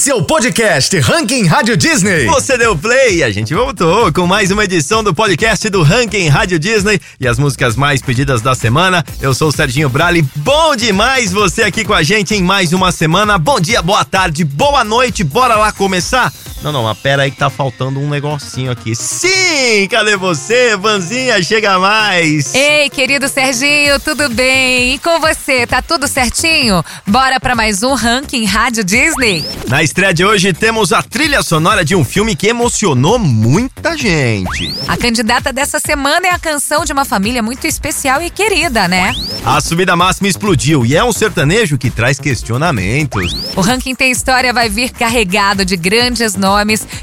Esse é o podcast Ranking Rádio Disney. Você deu play e a gente voltou com mais uma edição do podcast do Ranking Rádio Disney e as músicas mais pedidas da semana. Eu sou o Serginho Brali. Bom demais você aqui com a gente em mais uma semana. Bom dia, boa tarde, boa noite. Bora lá começar? Não, não, mas pera aí que tá faltando um negocinho aqui. Sim! Cadê você, Vanzinha? Chega mais! Ei, querido Serginho, tudo bem? E com você, tá tudo certinho? Bora para mais um Ranking Rádio Disney? Na estreia de hoje temos a trilha sonora de um filme que emocionou muita gente. A candidata dessa semana é a canção de uma família muito especial e querida, né? A subida máxima explodiu e é um sertanejo que traz questionamentos. O ranking tem história vai vir carregado de grandes nomes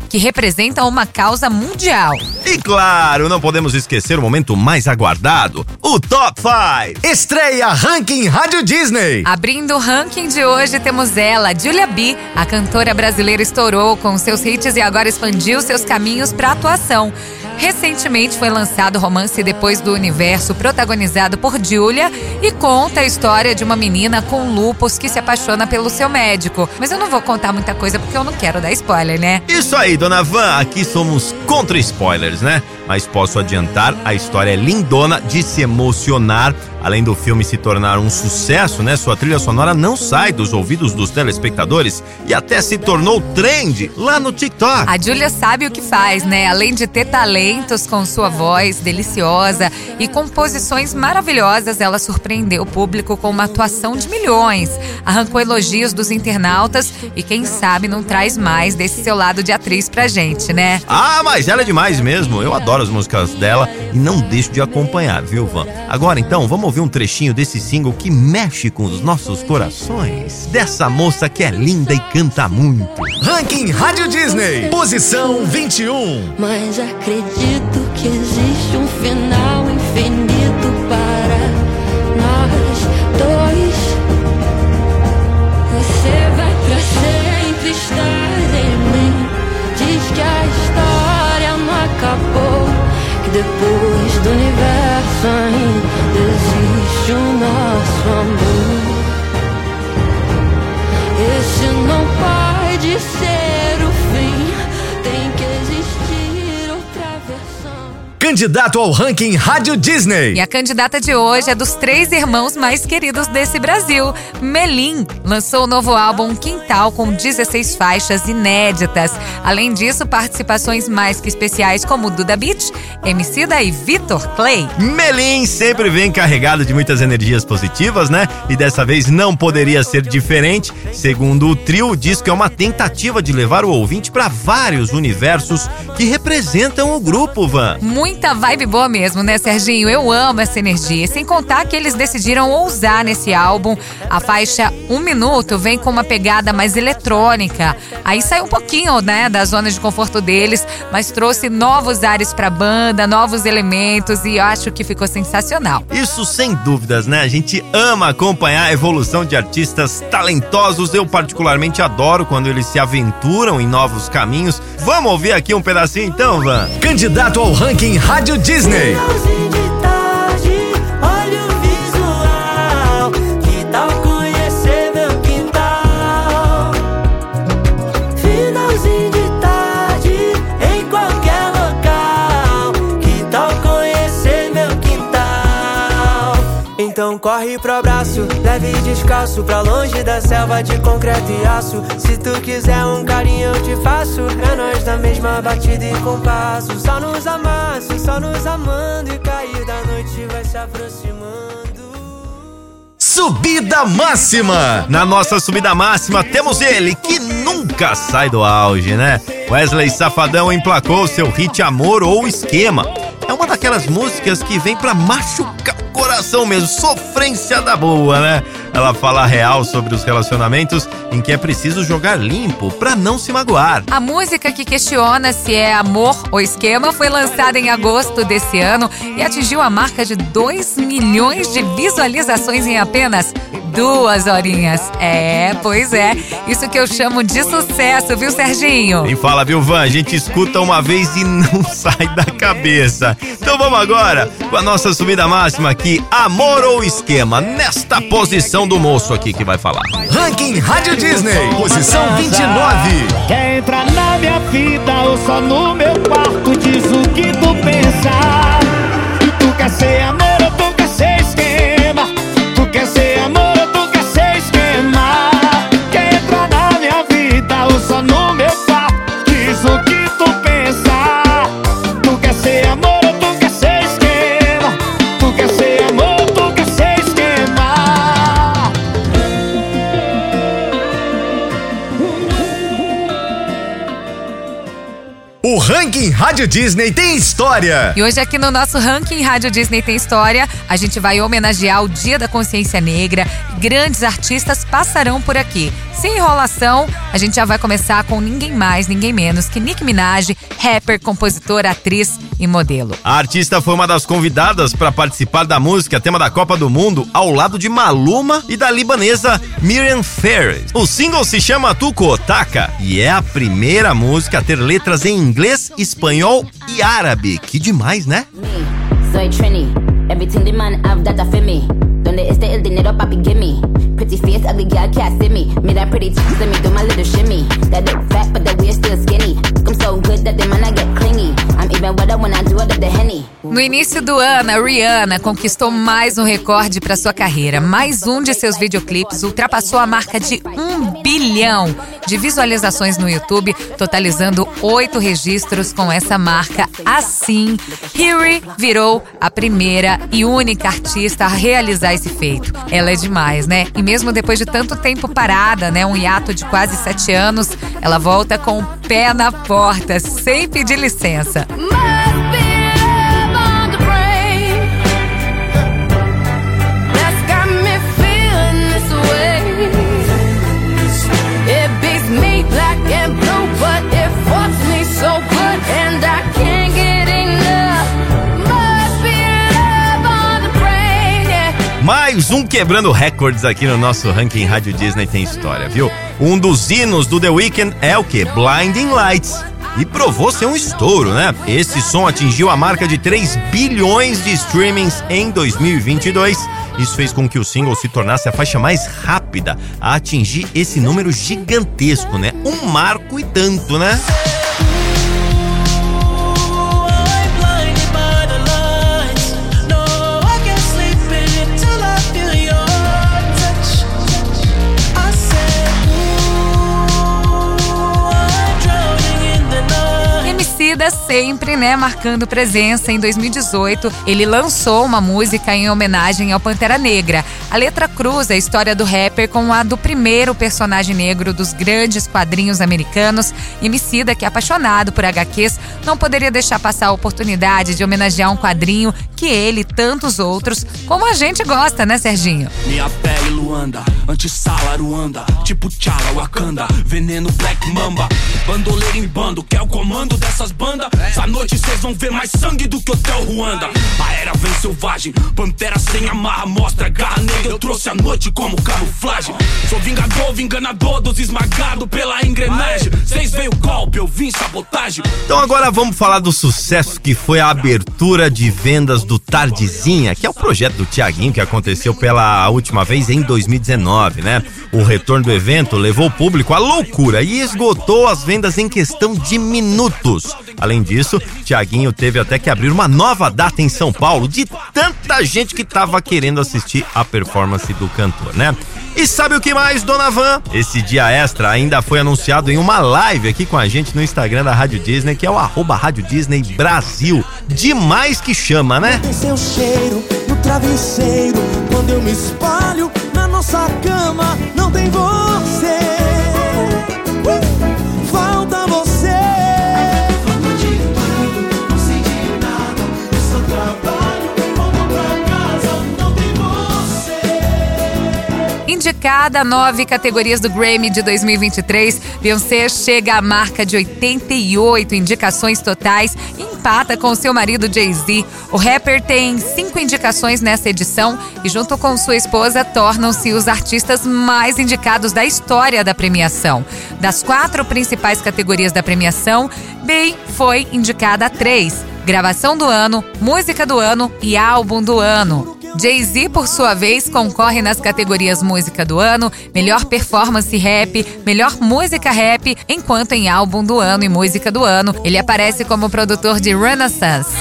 que representam uma causa mundial. E claro, não podemos esquecer o momento mais aguardado, o Top 5. Estreia Ranking Rádio Disney. Abrindo o ranking de hoje temos ela, Julia B. A cantora brasileira estourou com seus hits e agora expandiu seus caminhos para atuação. Recentemente foi lançado o romance Depois do Universo, protagonizado por Julia, e conta a história de uma menina com lupus que se apaixona pelo seu médico. Mas eu não vou contar muita coisa porque eu não quero dar spoiler, né? Isso aí, dona Van, aqui somos contra spoilers, né? Mas posso adiantar, a história é lindona de se emocionar. Além do filme se tornar um sucesso, né? Sua trilha sonora não sai dos ouvidos dos telespectadores e até se tornou trend lá no TikTok. A Julia sabe o que faz, né? Além de ter talentos com sua voz deliciosa e composições maravilhosas, ela surpreendeu o público com uma atuação de milhões. Arrancou elogios dos internautas e quem sabe não traz mais desse seu lado de atriz pra gente, né? Ah, mas ela é demais mesmo. Eu adoro as músicas dela e não deixo de acompanhar, viu, Van? Agora então, vamos ouvir um trechinho desse single que mexe com os nossos corações. Dessa moça que é linda e canta muito. Ranking Rádio Disney. Posição 21. Mas acredito que existe um final infinito para nós dois. Você vai pra sempre estar em mim. Diz que a história não acabou. Que depois do universo ainda existe o nosso amor. Esse não pode ser Candidato ao Ranking Rádio Disney. E a candidata de hoje é dos três irmãos mais queridos desse Brasil. Melim lançou o novo álbum Quintal com 16 faixas inéditas. Além disso, participações mais que especiais como Duda Beat, Emicida e Vitor Clay. Melim sempre vem carregado de muitas energias positivas, né? E dessa vez não poderia ser diferente. Segundo o trio, diz que é uma tentativa de levar o ouvinte para vários universos que representam o grupo, Van. Muita vibe boa mesmo, né, Serginho? Eu amo essa energia. Sem contar que eles decidiram ousar nesse álbum. A faixa Um Minuto vem com uma pegada mais eletrônica. Aí sai um pouquinho, né, da zona de conforto deles, mas trouxe novos ares pra banda, novos elementos e eu acho que ficou sensacional. Isso sem dúvidas, né? A gente ama acompanhar a evolução de artistas talentosos. Eu particularmente adoro quando eles se aventuram em novos caminhos. Vamos ouvir aqui um pedacinho então, Van? Candidato ao Ranking Rádio Disney. Corre pro abraço, leve e descalço Pra longe da selva de concreto e aço Se tu quiser um carinho eu te faço É nós da mesma batida e compasso Só nos amasso, só nos amando E cair da noite vai se aproximando Subida Máxima. Na nossa subida máxima temos ele, que nunca sai do auge, né? Wesley Safadão emplacou seu hit Amor ou Esquema. É uma daquelas músicas que vem pra machucar coração mesmo, sofrência da boa, né? Ela fala real sobre os relacionamentos em que é preciso jogar limpo pra não se magoar. A música que questiona se é amor ou esquema foi lançada em agosto desse ano e atingiu a marca de 2 milhões de visualizações em apenas duas horinhas. É, pois é. Isso que eu chamo de sucesso, viu, Serginho? Quem fala, viu, Van? A gente escuta uma vez e não sai da cabeça. Então vamos agora com a nossa subida máxima aqui, Amor ou Esquema, nesta posição do moço aqui que vai falar. Ranking Rádio Disney. Posição 29. vida ou só no meu quarto diz o que tu pensa. Tu quer ser amor Rádio Disney tem história. E hoje aqui no nosso ranking Rádio Disney tem história, a gente vai homenagear o Dia da Consciência Negra. Grandes artistas passarão por aqui. Sem enrolação, a gente já vai começar com ninguém mais, ninguém menos que Nick Minaj, rapper, compositora, atriz e modelo. A artista foi uma das convidadas para participar da música tema da Copa do Mundo ao lado de Maluma e da libanesa Miriam Ferris. O single se chama Tuco Otaka e é a primeira música a ter letras em inglês, espanhol e árabe. Que demais, né? me. No início do ano, Rihanna conquistou mais um recorde para sua carreira. Mais um de seus videoclipes ultrapassou a marca de um bilhão de visualizações no YouTube, totalizando oito registros com essa marca. Assim, Harry virou a primeira e única artista a realizar esse feito. Ela é demais, né? E mesmo depois de tanto tempo parada, né, um hiato de quase sete anos, ela volta com o pé na porta, sem pedir licença. Must Mais um quebrando recordes aqui no nosso ranking Rádio Disney tem história, viu? Um dos hinos do The Weeknd é o que? Blinding Lights. E provou ser um estouro, né? Esse som atingiu a marca de 3 bilhões de streamings em 2022. Isso fez com que o single se tornasse a faixa mais rápida a atingir esse número gigantesco, né? Um marco e tanto, né? Sempre, né, marcando presença. Em 2018, ele lançou uma música em homenagem ao Pantera Negra. A letra cruza a história do rapper com a do primeiro personagem negro dos grandes quadrinhos americanos. Emicida, que é apaixonado por HQs, não poderia deixar passar a oportunidade de homenagear um quadrinho que ele e tantos outros, como a gente gosta, né, Serginho? Minha pele Luanda, antissala Ruanda, tipo Tchala Wakanda, veneno Black Mamba, bandoleiro em bando, que é o comando dessas bandas. Essa noite vocês vão ver mais sangue do que Hotel Ruanda. A era vem selvagem, pantera sem amarra, mostra garra negra. Eu trouxe a noite como camuflagem. Sou vingador, enganador dos esmagado pela engrenagem. Vocês veio golpe, eu vim sabotagem. Então agora vamos falar do sucesso que foi a abertura de vendas do Tardezinha, que é o projeto do Tiaguinho que aconteceu pela última vez em 2019, né? O retorno do evento levou o público à loucura e esgotou as vendas em questão de minutos. Além disso, Tiaguinho teve até que abrir uma nova data em São Paulo de tanta gente que tava querendo assistir a performance do cantor, né? E sabe o que mais, Dona Van? Esse dia extra ainda foi anunciado em uma live aqui com a gente no Instagram da Rádio Disney, que é o arroba Rádio Disney Brasil. Demais que chama, né? Tem seu cheiro no travesseiro. Quando eu me espalho na nossa cama, Indicada a nove categorias do Grammy de 2023, Beyoncé chega à marca de 88 indicações totais e empata com seu marido Jay-Z. O rapper tem cinco indicações nessa edição e, junto com sua esposa, tornam-se os artistas mais indicados da história da premiação. Das quatro principais categorias da premiação, Bey foi indicada a três: gravação do ano, música do ano e álbum do ano. Jay-Z, por sua vez, concorre nas categorias Música do Ano, Melhor Performance Rap, Melhor Música Rap, enquanto em Álbum do Ano e Música do Ano, ele aparece como produtor de Renaissance.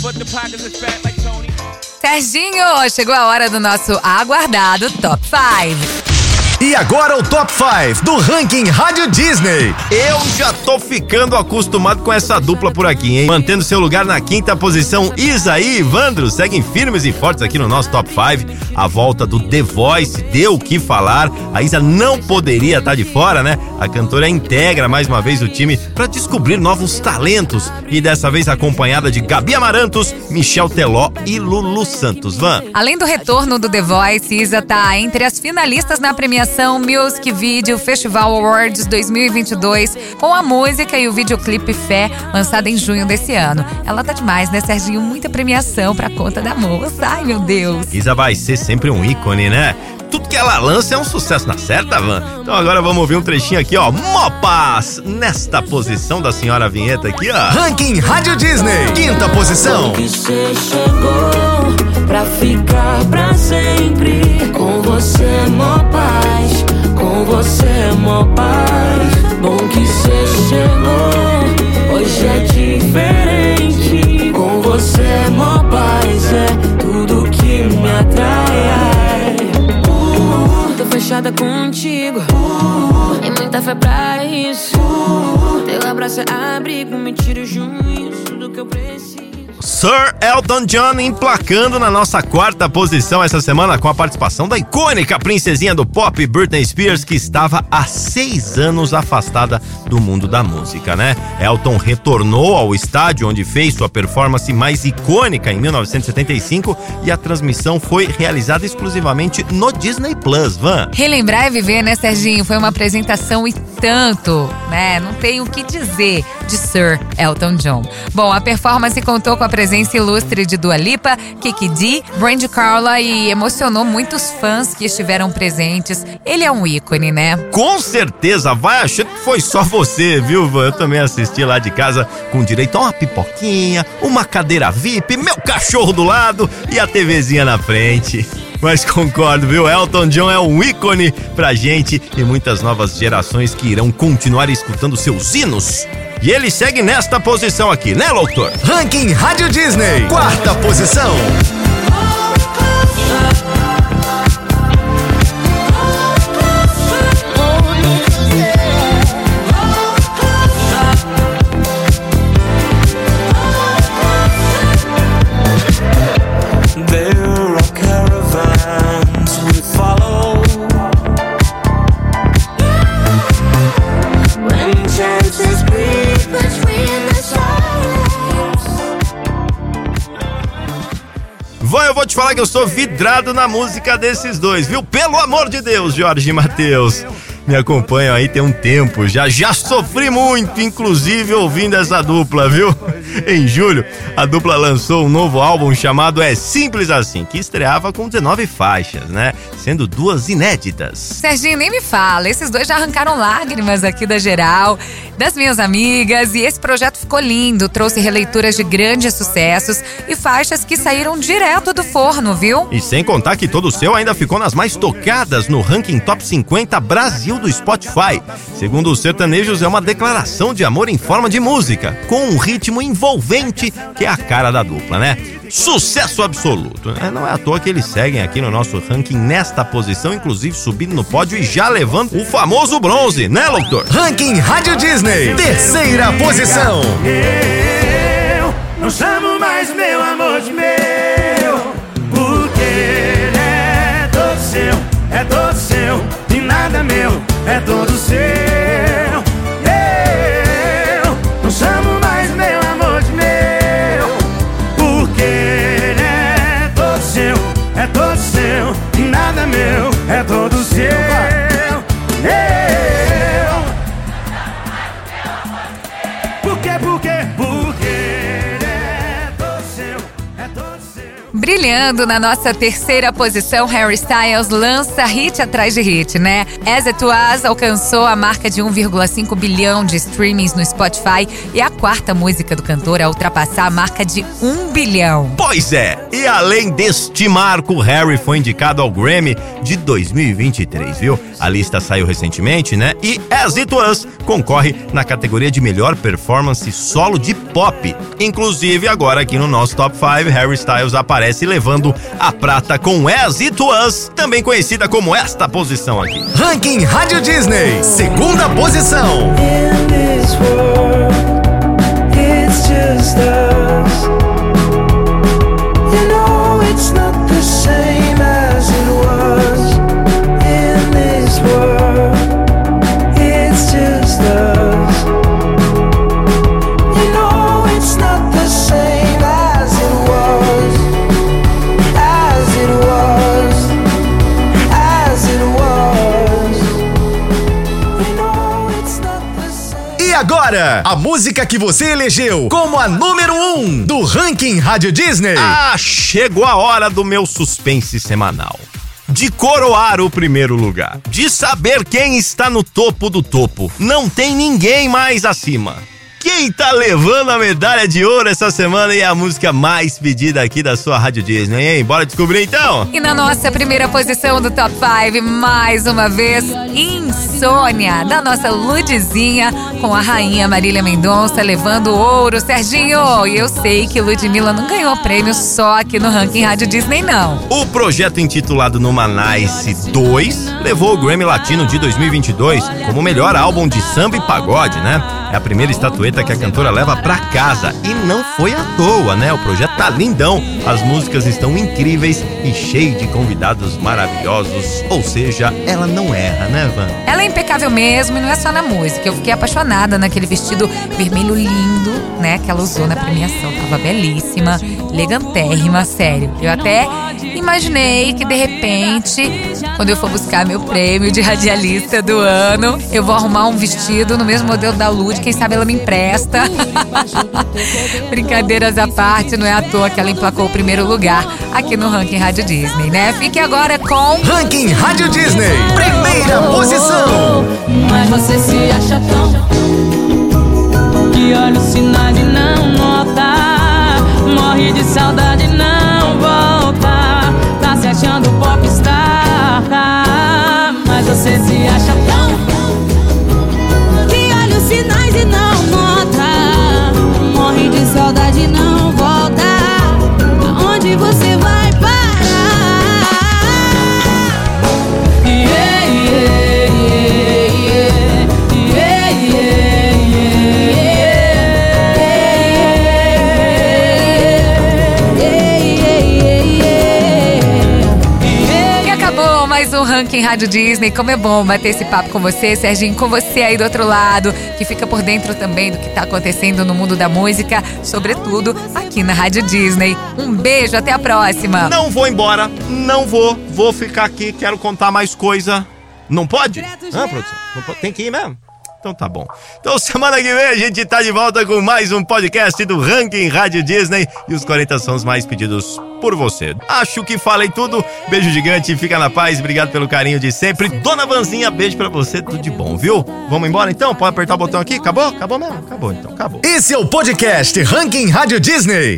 but the pockets are fat like Tony. Serginho, chegou a hora do nosso aguardado Top 5. E agora o Top 5 do ranking Rádio Disney. Eu já tô ficando acostumado com essa dupla por aqui, hein? Mantendo seu lugar na quinta posição, Isa e Ivandro seguem firmes e fortes aqui no nosso Top 5. A volta do The Voice deu o que falar. A Isa não poderia estar tá de fora, né? A cantora integra mais uma vez o time para descobrir novos talentos e dessa vez acompanhada de Gabi Amarantos, Michel Teló e Lulu Santos. Van. Além do retorno do The Voice, Isa tá entre as finalistas na premiação premiação Music Video Festival Awards 2022 com a música e o videoclipe Fé, lançada em junho desse ano. Ela tá demais, né, Serginho? Muita premiação pra conta da moça. Ai, meu Deus. Isa vai ser sempre um ícone, né? tudo que ela lança é um sucesso na certa, Van. Então agora vamos ouvir um trechinho aqui, ó. Mopas! Nesta posição da senhora vinheta aqui, ó. Ranking Rádio Disney, quinta posição. Que você chegou pra ficar pra sempre. Com você, mó paz. Com você, mó paz. Bom que você chegou. Hoje é diferente. Com você, mó paz. É tudo que me atrai fechada contigo. Tem muita fé pra isso. Teu abraço é abrigo, me tira o juízo, tudo que eu preciso. Sir Elton John emplacando na nossa quarta posição essa semana com a participação da icônica princesinha do pop Britney Spears, que estava há seis anos afastada do mundo da música, né? Elton retornou ao estádio onde fez sua performance mais icônica em 1975 e a transmissão foi realizada exclusivamente no Disney Plus, Van. Relembrar e viver, né, Serginho? Foi uma apresentação e tanto, né? Não tem o que dizer de Sir Elton John. Bom, a performance contou com a presença ilustre de Dua Lipa, Kiki D, Brandy Carla e emocionou muitos fãs que estiveram presentes. Ele é um ícone, né? Com certeza, vai achando que foi só você, viu? Eu também assisti lá de casa com direito a uma pipoquinha, uma cadeira VIP, meu cachorro do lado e a TVzinha na frente. Mas concordo, viu? Elton John é um ícone pra gente e muitas novas gerações que irão continuar escutando seus hinos. E ele segue nesta posição aqui, né, doutor? Ranking Rádio Disney, quarta posição. Eu sou vidrado na música desses dois, viu? Pelo amor de Deus, Jorge e Matheus me acompanham aí tem um tempo. Já já sofri muito, inclusive ouvindo essa dupla, viu? Em julho, a dupla lançou um novo álbum chamado É Simples Assim, que estreava com 19 faixas, né? Sendo duas inéditas. Serginho, nem me fala, esses dois já arrancaram lágrimas aqui da geral, das minhas amigas, e esse projeto ficou lindo, trouxe releituras de grandes sucessos e faixas que saíram direto do forno, viu? E sem contar que todo o seu ainda ficou nas mais tocadas no ranking Top 50 Brasil do Spotify. Segundo os sertanejos, é uma declaração de amor em forma de música, com um ritmo envolvente que é a cara da dupla, né? Sucesso absoluto, né? Não é à toa que eles seguem aqui no nosso ranking nesta posição, inclusive subindo no pódio e já levando o famoso bronze, né, doutor? Ranking Rádio Disney, terceira posição. Eu não chamo mais meu amor de meu, porque ele é todo seu, é todo seu, e nada meu é todo seu. Brilhando na nossa terceira posição, Harry Styles lança hit atrás de hit, né? As It Was alcançou a marca de 1,5 bilhão de streamings no Spotify e a quarta música do cantor a ultrapassar a marca de 1 bilhão. Pois é, e além deste marco, Harry foi indicado ao Grammy de 2023, viu? A lista saiu recentemente, né? E As It Was concorre na categoria de melhor performance solo de pop. Inclusive, agora aqui no nosso Top 5, Harry Styles aparece levando a prata com As It Was, também conhecida como esta posição aqui. Ranking Rádio Disney, segunda posição. In this world, it's just us. Agora, a música que você elegeu como a número 1 um do Ranking Rádio Disney. Ah, chegou a hora do meu suspense semanal. De coroar o primeiro lugar. De saber quem está no topo do topo. Não tem ninguém mais acima. Quem tá levando a medalha de ouro essa semana e a música mais pedida aqui da sua Rádio Disney, hein? Bora descobrir então? E na nossa primeira posição do Top 5, mais uma vez, Insônia, da nossa Ludizinha, com a rainha Marília Mendonça levando ouro. Serginho, e eu sei que Ludmilla não ganhou prêmio só aqui no Ranking Rádio Disney, não. O projeto intitulado Numanice 2 levou o Grammy Latino de 2022 como melhor álbum de samba e pagode, né? É a primeira estatueta que a cantora leva pra casa e não foi à toa, né? O projeto tá lindão, as músicas estão incríveis e cheio de convidados maravilhosos, ou seja, ela não erra, né, Van? Ela é mesmo e não é só na música. Eu fiquei apaixonada naquele vestido vermelho lindo, né? Que ela usou na premiação. Tava belíssima, elegantérrima, sério. Eu até imaginei que de repente, quando eu for buscar meu prêmio de radialista do ano, eu vou arrumar um vestido no mesmo modelo da Lud. Quem sabe ela me empresta. Brincadeiras à parte, não é à toa que ela emplacou o primeiro lugar aqui no Ranking Rádio Disney, né? Fique agora com. Ranking Rádio Disney, primeira posição. Mas você se acha tão Que olha os sinais e não nota. Morre de saudade não Ranking Rádio Disney. Como é bom bater esse papo com você, Serginho, com você aí do outro lado, que fica por dentro também do que tá acontecendo no mundo da música, sobretudo aqui na Rádio Disney. Um beijo, até a próxima. Não vou embora, não vou, vou ficar aqui, quero contar mais coisa. Não pode? Ah, produção, não pode- tem que ir mesmo? Então tá bom. Então semana que vem a gente tá de volta com mais um podcast do Ranking Rádio Disney e os 40 sons mais pedidos por você. Acho que falei tudo. Beijo gigante, fica na paz, obrigado pelo carinho de sempre. Dona Vanzinha, beijo pra você, tudo de bom, viu? Vamos embora então? Pode apertar o botão aqui? Acabou? Acabou mesmo? Acabou então, acabou. Esse é o podcast Ranking Rádio Disney.